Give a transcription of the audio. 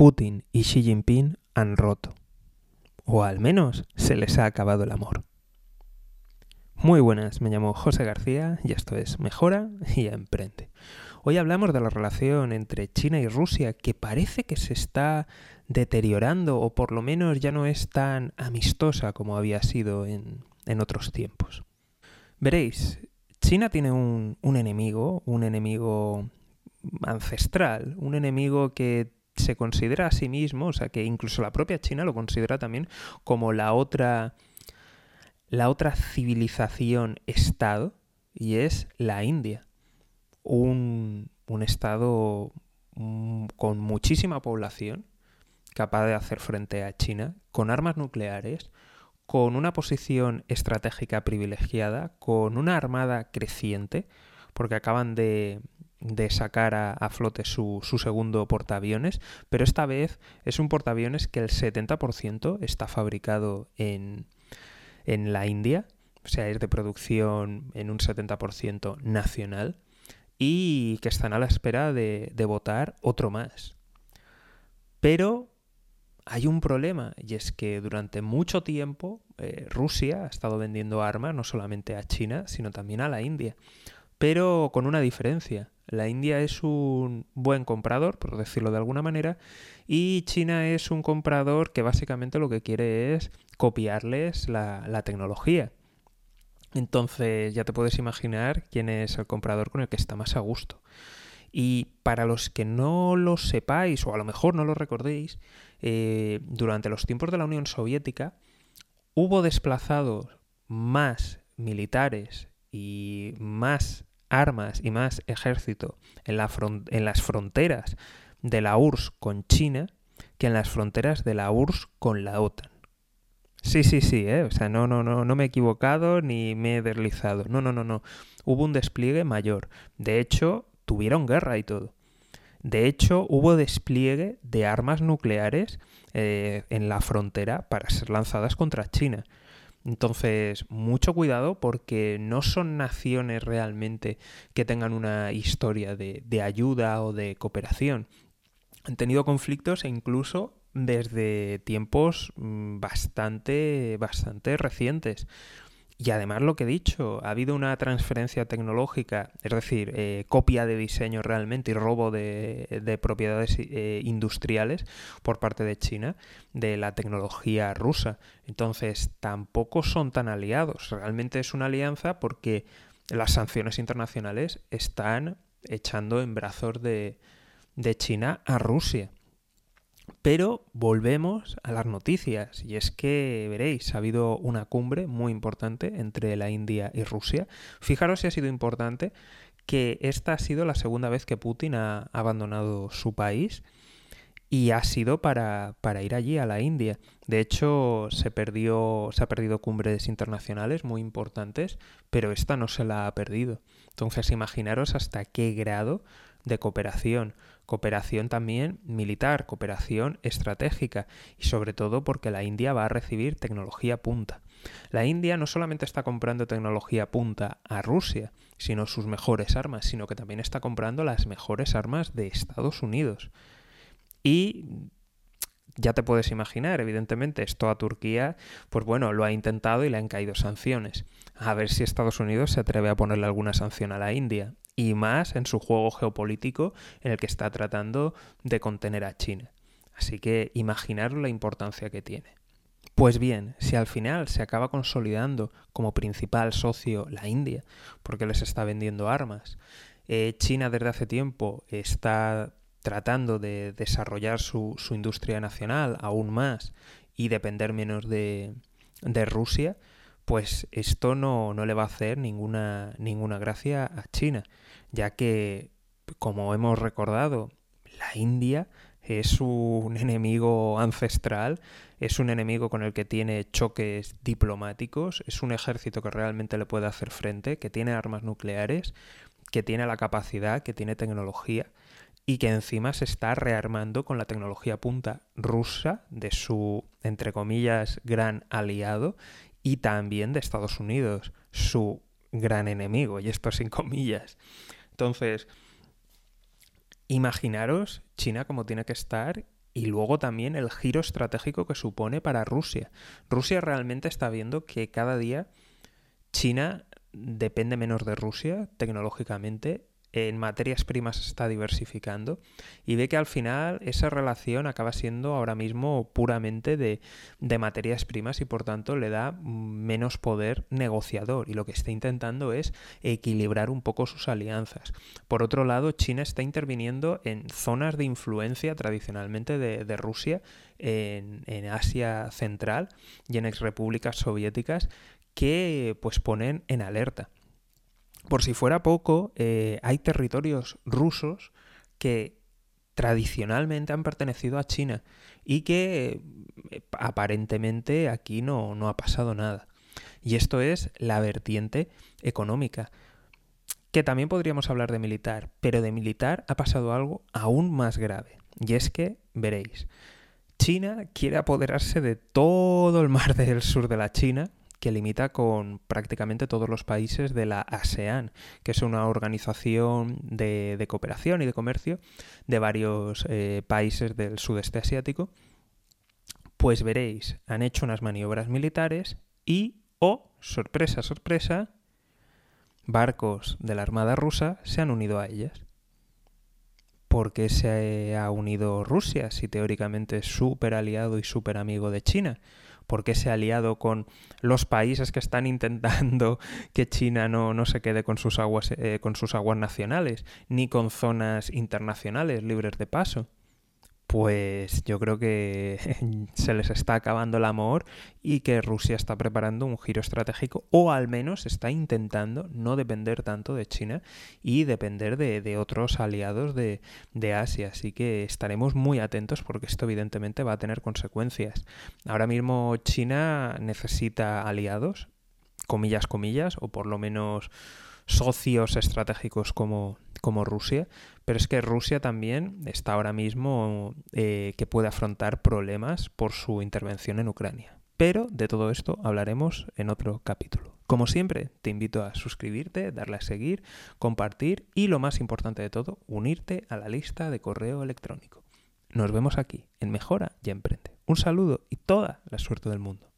Putin y Xi Jinping han roto. O al menos se les ha acabado el amor. Muy buenas, me llamo José García y esto es Mejora y Emprende. Hoy hablamos de la relación entre China y Rusia que parece que se está deteriorando o por lo menos ya no es tan amistosa como había sido en, otros tiempos. Veréis, China tiene un, enemigo, un enemigo ancestral, un enemigo que se considera a sí mismo, o sea que incluso la propia China lo considera también como la otra la otra civilización-estado y es la India. Un, estado mm, con muchísima población, capaz de hacer frente a China, con armas nucleares, con una posición estratégica privilegiada, con una armada creciente, porque acaban de, sacar a, a flote su, su, segundo portaaviones, pero esta vez es un portaaviones que el 70% está fabricado en, en la India, o sea, es de producción en un 70% nacional, y que están a la espera de, votar otro más. Pero hay un problema y es que durante mucho tiempo eh, Rusia ha estado vendiendo armas no solamente a China, sino también a la India. Pero con una diferencia. La India es un buen comprador, por decirlo de alguna manera, y China es un comprador que básicamente lo que quiere es copiarles la, tecnología. Entonces ya te puedes imaginar quién es el comprador con el que está más a gusto. Y para los que no lo sepáis, o a lo mejor no lo recordéis, eh, durante los tiempos de la Unión Soviética hubo desplazados más militares y más armas y más ejército en, la en las fronteras de la URSS con China que en las fronteras de la URSS con la OTAN. Sí, sí, sí, ¿eh? o sea, no, no, no, no me he equivocado ni me he deslizado. No, no, no, no. Hubo un despliegue mayor. De hecho, tuvieron guerra y todo. De hecho, hubo despliegue de armas nucleares eh, en la frontera para ser lanzadas contra China. Entonces, mucho cuidado porque no son naciones realmente que tengan una historia de, ayuda o de cooperación. Han tenido conflictos e incluso desde tiempos mm, bastante, bastante recientes. Y además lo que he dicho, ha habido una transferencia tecnológica, es decir, eh, copia de diseño realmente y robo de, propiedades eh, industriales por parte de China de la tecnología rusa. Entonces tampoco son tan aliados. Realmente es una alianza porque las sanciones internacionales están echando en brazos de China a Rusia. Pero volvemos a las noticias y es que veréis, ha habido una cumbre muy importante entre la India y Rusia. Fijaros si ha sido importante que esta ha sido la segunda vez que Putin ha abandonado su país y ha sido para, para, ir allí a la India. De hecho, se perdió, se ha perdido cumbres internacionales muy importantes, pero esta no se la ha perdido. Entonces, imaginaros hasta qué grado de cooperación, cooperación también militar, cooperación estratégica y sobre todo porque la India va a recibir tecnología punta. La India no solamente está comprando tecnología punta a Rusia, sino sus mejores armas, sino que también está comprando las mejores armas de Estados Unidos. Y ya te puedes imaginar, evidentemente, esto a Turquía, pues bueno, lo ha intentado y le han caído sanciones. A ver si Estados Unidos se atreve a ponerle alguna sanción a la India y más en su juego geopolítico en el que está tratando de contener a China. Así que imaginaros la importancia que tiene. Pues bien, si al final se acaba consolidando como principal socio la India, porque les está vendiendo armas, eh, China desde hace tiempo está tratando de desarrollar su, industria nacional aún más y depender menos de, de Rusia, pues esto no, no, le va a hacer ninguna, ninguna gracia a China, ya que, como hemos recordado, la India es un enemigo ancestral, es un enemigo con el que tiene choques diplomáticos, es un ejército que realmente le puede hacer frente, que tiene armas nucleares, que tiene la capacidad, que tiene tecnología y que encima se está rearmando con la tecnología punta rusa de su, entre comillas, gran aliado y también de Estados Unidos, su gran enemigo, y esto sin comillas. Entonces, imaginaros China como tiene que estar y luego también el giro estratégico que supone para Rusia. Rusia realmente está viendo que cada día China depende menos de Rusia tecnológicamente en materias primas está diversificando y ve que al final esa relación acaba siendo ahora mismo puramente de, materias primas y por tanto le da menos poder negociador y lo que está intentando es equilibrar un poco sus alianzas. Por otro lado, China está interviniendo en zonas de influencia tradicionalmente de, Rusia en, en Asia Central y en exrepúblicas soviéticas que pues ponen en alerta por si fuera poco, eh, hay territorios rusos que tradicionalmente han pertenecido a China y que eh, aparentemente aquí no, no ha pasado nada. Y esto es la vertiente económica que también podríamos hablar de militar, pero de militar ha pasado algo aún más grave. Y es que, veréis, China quiere apoderarse de todo el mar del sur de la China, que limita con prácticamente todos los países de la ASEAN, que es una organización de, cooperación y de comercio de varios eh, países del sudeste asiático, pues veréis, han hecho unas maniobras militares y, oh, sorpresa, sorpresa, barcos de la Armada rusa se han unido a ellas. ¿Por qué se ha unido Rusia si teóricamente es súper aliado y súper amigo de China? ¿Por qué se ha aliado con los países que están intentando que China no, no se quede con sus, aguas, eh, con sus aguas nacionales, ni con zonas internacionales libres de paso? Pues yo creo que se les está acabando el amor y que Rusia está preparando un giro estratégico o al menos está intentando no depender tanto de China y depender de, otros aliados de, de, Asia. Así que estaremos muy atentos porque esto evidentemente va a tener consecuencias. Ahora mismo China necesita aliados, comillas, comillas, o por lo menos socios estratégicos como, como Rusia, pero es que Rusia también está ahora mismo eh, que puede afrontar problemas por su intervención en Ucrania. Pero de todo esto hablaremos en otro capítulo. Como siempre, te invito a suscribirte, darle a seguir, compartir y lo más importante de todo, unirte a la lista de correo electrónico. Nos vemos aquí en Mejora y Emprende. Un saludo y toda la suerte del mundo.